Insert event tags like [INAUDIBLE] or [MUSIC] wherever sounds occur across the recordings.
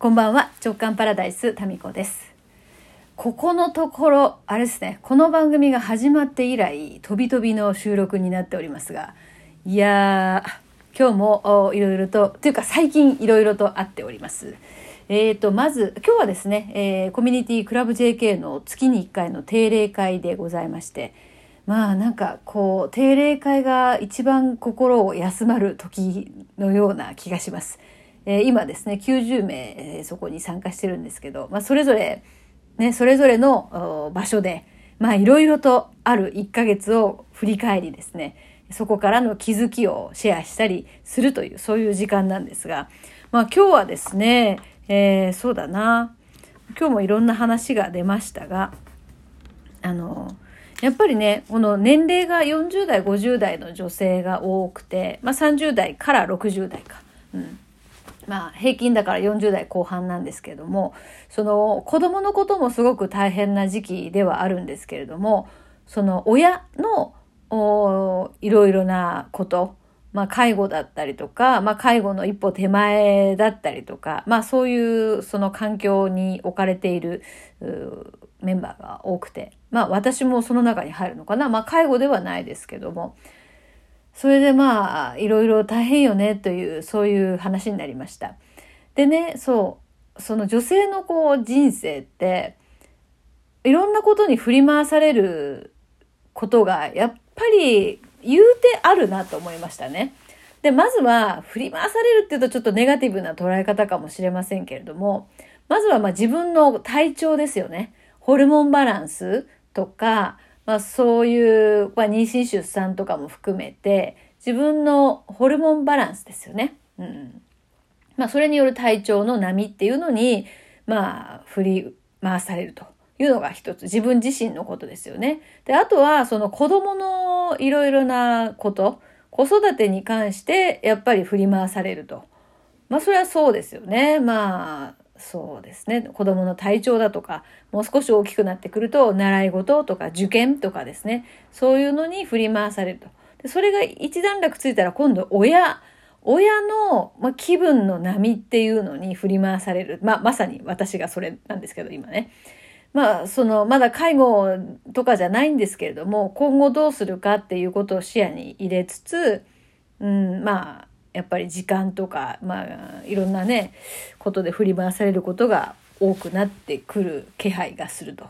こんばんは。直感パラダイスタミコです。ここのところあれですね。この番組が始まって以来飛び飛びの収録になっておりますがいやー今日もいろいろとというか最近いろいろとあっております。えーと、まず今日はですね、えー、コミュニティクラブ JK の月に1回の定例会でございましてまあなんかこう定例会が一番心を休まる時のような気がします。え、今ですね90名、え、そこに参加してるんですけど、まあ、それぞれ、ね、それぞれの場所でまあいろいろとある1ヶ月を振り返りですねそこからの気づきをシェアしたりするというそういう時間なんですが、まあ、今日はですね、えー、そうだな今日もいろんな話が出ましたがあのやっぱりねこの年齢が40代50代の女性が多くて、まあ、30代から60代か。うんまあ、平均だから40代後半なんですけどもその子供のこともすごく大変な時期ではあるんですけれどもその親のいろいろなこと、まあ、介護だったりとか、まあ、介護の一歩手前だったりとか、まあ、そういうその環境に置かれているメンバーが多くて、まあ、私もその中に入るのかな、まあ、介護ではないですけどもそれでまあいろいろ大変よねというそういう話になりました。でねそうその女性のこう人生っていろんなことに振り回されることがやっぱり言うてあるなと思いましたね。でまずは振り回されるっていうとちょっとネガティブな捉え方かもしれませんけれどもまずはまあ自分の体調ですよね。ホルモンバランスとかまあ、そういう、まあ、妊娠出産とかも含めて自分のホルモンバランスですよね。うんまあ、それによる体調の波っていうのに、まあ、振り回されるというのが一つ自分自身のことですよね。であとはその子供のいろいろなこと子育てに関してやっぱり振り回されると。まあそれはそうですよね。まあそうですね。子どもの体調だとかもう少し大きくなってくると習い事とか受験とかですね。そういうのに振り回されると。でそれが一段落ついたら今度親親の、まあ、気分の波っていうのに振り回される、まあ、まさに私がそれなんですけど今ね。まあ、そのまだ介護とかじゃないんですけれども今後どうするかっていうことを視野に入れつつ、うん、まあやっぱり時間とか、まあ、いろんなねことで振り回されることが多くなってくる気配がすると。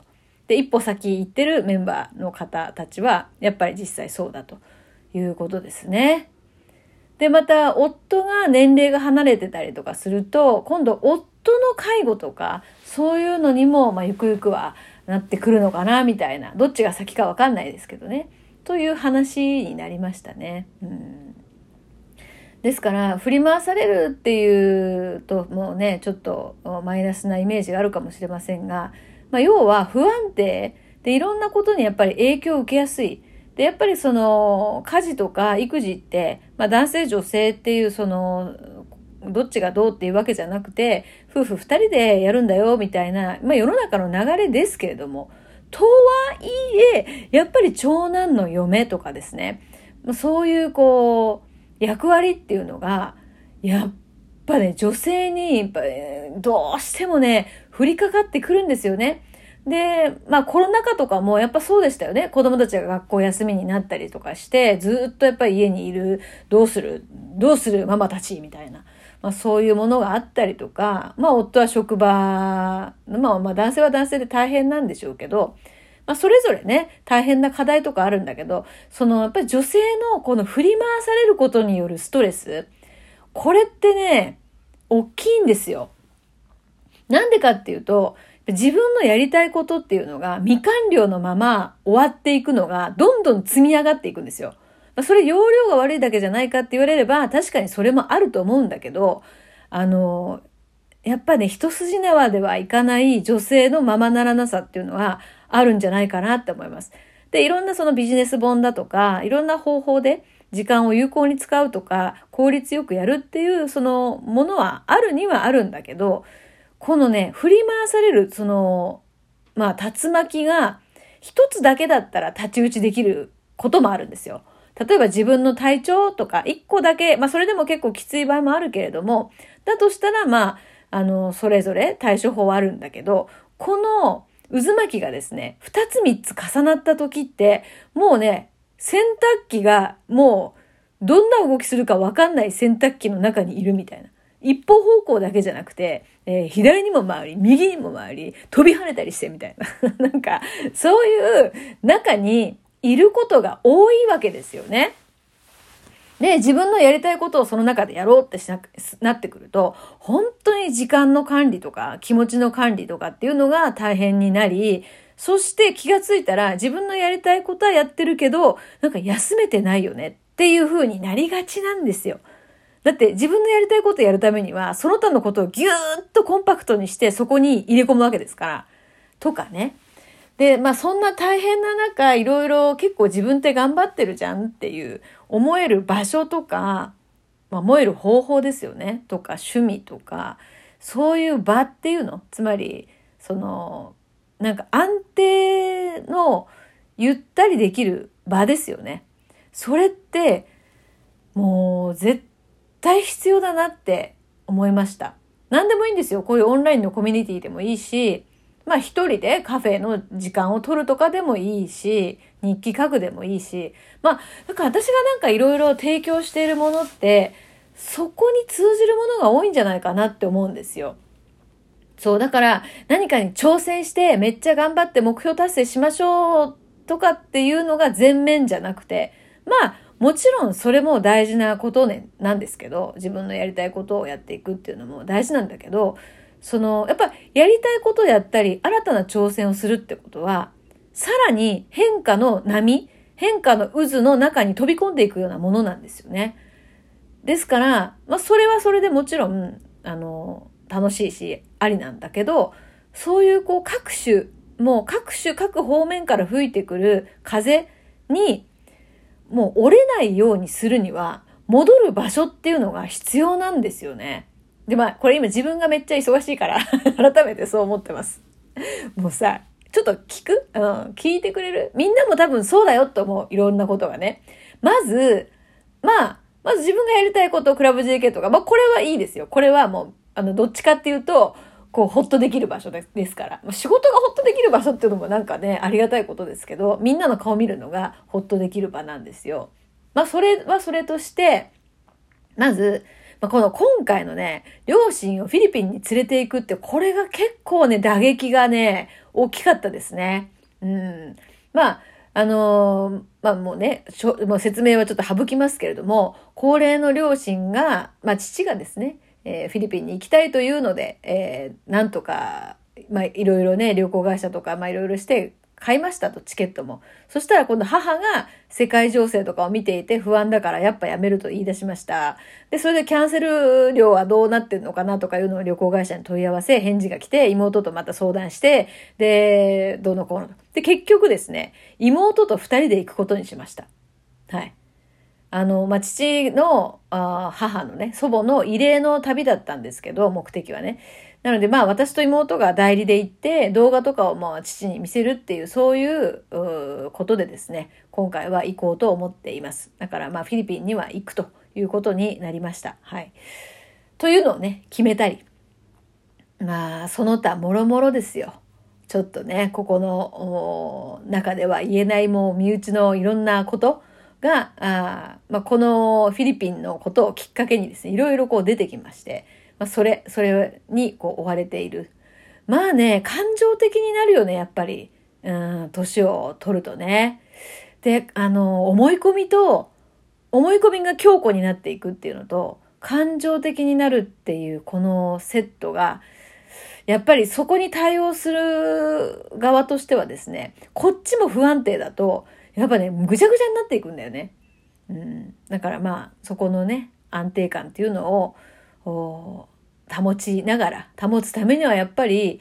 で一歩先行ってるメンバーの方たちはやっぱり実際そうだということですね。でまた夫が年齢が離れてたりとかすると今度夫の介護とかそういうのにも、まあ、ゆくゆくはなってくるのかなみたいなどっちが先か分かんないですけどねという話になりましたね。うんですから振り回されるっていうともうねちょっとマイナスなイメージがあるかもしれませんが、まあ、要は不安定でいろんなことにやっぱり影響を受けやすい。でやっぱりその家事とか育児って、まあ、男性女性っていうそのどっちがどうっていうわけじゃなくて夫婦2人でやるんだよみたいな、まあ、世の中の流れですけれどもとはいえやっぱり長男の嫁とかですねそういうこう役割っていうのが、やっぱね、女性に、どうしてもね、降りかかってくるんですよね。で、まあコロナ禍とかもやっぱそうでしたよね。子供たちが学校休みになったりとかして、ずっとやっぱり家にいる、どうする、どうするママたちみたいな。まあそういうものがあったりとか、まあ夫は職場、まあまあ男性は男性で大変なんでしょうけど、まあ、それぞれね、大変な課題とかあるんだけど、その、やっぱり女性のこの振り回されることによるストレス、これってね、大きいんですよ。なんでかっていうと、自分のやりたいことっていうのが未完了のまま終わっていくのがどんどん積み上がっていくんですよ。まそれ容量が悪いだけじゃないかって言われれば確かにそれもあると思うんだけど、あの、やっぱね、一筋縄ではいかない女性のままならなさっていうのは、あるんじゃないかなって思います。で、いろんなそのビジネス本だとか、いろんな方法で時間を有効に使うとか、効率よくやるっていうそのものはあるにはあるんだけど、このね、振り回される、その、まあ、竜巻が一つだけだったら太刀打ちできることもあるんですよ。例えば自分の体調とか一個だけ、まあそれでも結構きつい場合もあるけれども、だとしたらまあ、あの、それぞれ対処法はあるんだけど、この渦巻きがですね、二つ三つ重なった時って、もうね、洗濯機がもうどんな動きするかわかんない洗濯機の中にいるみたいな。一方方向だけじゃなくて、えー、左にも回り、右にも回り、飛び跳ねたりしてみたいな。[LAUGHS] なんか、そういう中にいることが多いわけですよね。で、自分のやりたいことをその中でやろうってしなくなってくると、本当に時間の管理とか気持ちの管理とかっていうのが大変になり、そして気がついたら自分のやりたいことはやってるけど、なんか休めてないよねっていう風になりがちなんですよ。だって自分のやりたいことやるためには、その他のことをぎゅーっとコンパクトにしてそこに入れ込むわけですから。とかね。で、まあそんな大変な中、いろいろ結構自分って頑張ってるじゃんっていう思える場所とか、まあ、思える方法ですよね。とか趣味とか、そういう場っていうの。つまり、その、なんか安定のゆったりできる場ですよね。それって、もう絶対必要だなって思いました。何でもいいんですよ。こういうオンラインのコミュニティでもいいし、まあ一人でカフェの時間を取るとかでもいいし、日記書くでもいいし、まあ、なんか私がなんかいろいろ提供しているものって、そこに通じるものが多いんじゃないかなって思うんですよ。そう、だから何かに挑戦してめっちゃ頑張って目標達成しましょうとかっていうのが全面じゃなくて、まあ、もちろんそれも大事なことね、なんですけど、自分のやりたいことをやっていくっていうのも大事なんだけど、その、やっぱりやりたいことやったり、新たな挑戦をするってことは、さらに変化の波、変化の渦の中に飛び込んでいくようなものなんですよね。ですから、まあそれはそれでもちろん、あの、楽しいし、ありなんだけど、そういうこう各種、もう各種各方面から吹いてくる風に、もう折れないようにするには、戻る場所っていうのが必要なんですよね。で、まあ、これ今自分がめっちゃ忙しいから [LAUGHS] 改めてそう思ってます。もうさ、ちょっと聞く？うん、聞いてくれる？みんなも多分そうだよと思う。いろんなことがね。まず、まあ、まず自分がやりたいこと、クラブ JK とか、まあこれはいいですよ。これはもう、あの、どっちかっていうと、こう、ほっとできる場所ですから。仕事がほっとできる場所っていうのもなんかね、ありがたいことですけど、みんなの顔見るのがほっとできる場なんですよ。まあ、それはそれとして、まず、まあ、この今回のね、両親をフィリピンに連れて行くって、これが結構ね、打撃がね、大きかったですね。うん。まあ、あのー、まあもうね、もう説明はちょっと省きますけれども、高齢の両親が、まあ父がですね、えー、フィリピンに行きたいというので、えー、なんとか、まあいろいろね、旅行会社とか、まあいろいろして買いましたと、チケットも。そしたら今度母が世界情勢とかを見ていて不安だからやっぱやめると言い出しました。で、それでキャンセル料はどうなってんのかなとかいうのを旅行会社に問い合わせ、返事が来て、妹とまた相談して、で、どのこうの。で、結局ですね、妹と二人で行くことにしました。はい。あの、まあ、父のあ母のね、祖母の異例の旅だったんですけど、目的はね。なのでまあ私と妹が代理で行って動画とかをまあ父に見せるっていうそういうことでですね、今回は行こうと思っています。だからまあフィリピンには行くということになりました。はい。というのをね、決めたり。まあその他もろもろですよ。ちょっとね、ここの中では言えないもう身内のいろんなことが、あまあ、このフィリピンのことをきっかけにですね、いろいろこう出てきまして、まあ、それ、それにこう追われている。まあね、感情的になるよね、やっぱり。うん、年を取るとね。で、あの、思い込みと、思い込みが強固になっていくっていうのと、感情的になるっていうこのセットが、やっぱりそこに対応する側としてはですね、こっちも不安定だと、やっぱね、ぐちゃぐちゃになっていくんだよね。うん。だからまあ、そこのね、安定感っていうのを、保ちながら、保つためにはやっぱり、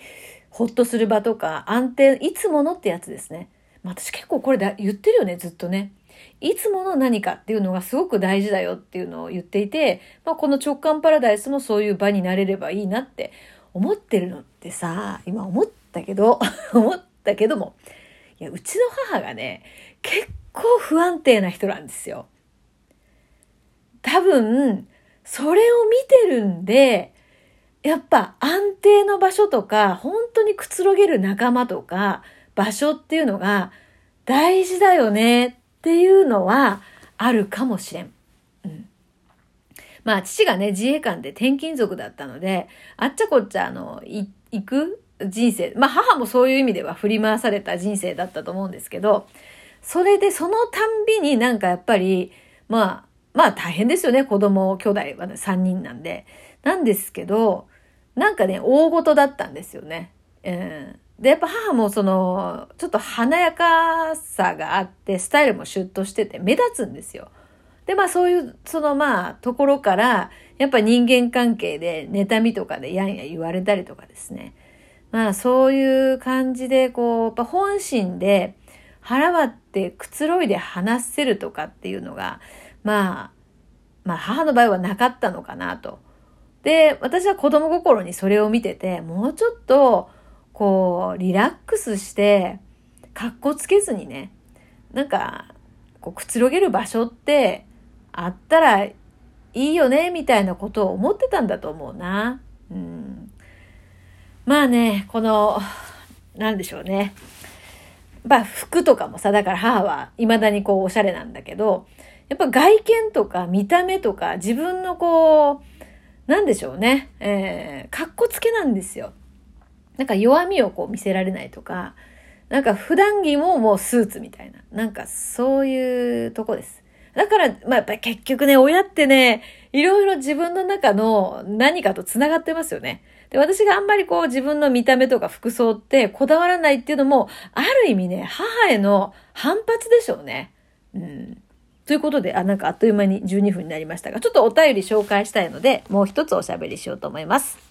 ほっとする場とか、安定、いつものってやつですね。私結構これだ言ってるよね、ずっとね。いつもの何かっていうのがすごく大事だよっていうのを言っていて、まあ、この直感パラダイスもそういう場になれればいいなって思ってるのってさ、今思ったけど、[LAUGHS] 思ったけども、いや、うちの母がね、結構不安定な人なんですよ。多分、それを見てるんで、やっぱ安定の場所とか、本当にくつろげる仲間とか、場所っていうのが大事だよねっていうのはあるかもしれん。うん。まあ、父がね、自衛官で転勤族だったので、あっちゃこっちゃ、あの、行く人生、まあ、母もそういう意味では振り回された人生だったと思うんですけど、それでそのたんびになんかやっぱり、まあ、まあ大変ですよね、子供、兄弟は、ね、3人なんで。なんですけど、なんかね、大事だったんですよね。うん。で、やっぱ母もその、ちょっと華やかさがあって、スタイルもシュッとしてて目立つんですよ。で、まあそういう、そのまあ、ところから、やっぱ人間関係で、妬みとかでやんや言われたりとかですね。まあそういう感じで、こう、やっぱ本心で腹割ってくつろいで話せるとかっていうのが、まあ、まあ母の場合はなかったのかなと。で、私は子供心にそれを見てて、もうちょっと、こう、リラックスして、かっこつけずにね、なんか、こう、くつろげる場所ってあったらいいよね、みたいなことを思ってたんだと思うな。うん。まあね、この、なんでしょうね。まあ服とかもさ、だから母は未だにこうおしゃれなんだけど、やっぱ外見とか見た目とか自分のこう、なんでしょうね。えー、かっこつけなんですよ。なんか弱みをこう見せられないとか、なんか普段着ももうスーツみたいな。なんかそういうとこです。だから、まあやっぱり結局ね、親ってね、いろいろ自分の中の何かと繋がってますよね。で、私があんまりこう自分の見た目とか服装ってこだわらないっていうのも、ある意味ね、母への反発でしょうね。うん。ということで、あ、なんかあっという間に12分になりましたが、ちょっとお便り紹介したいので、もう一つおしゃべりしようと思います。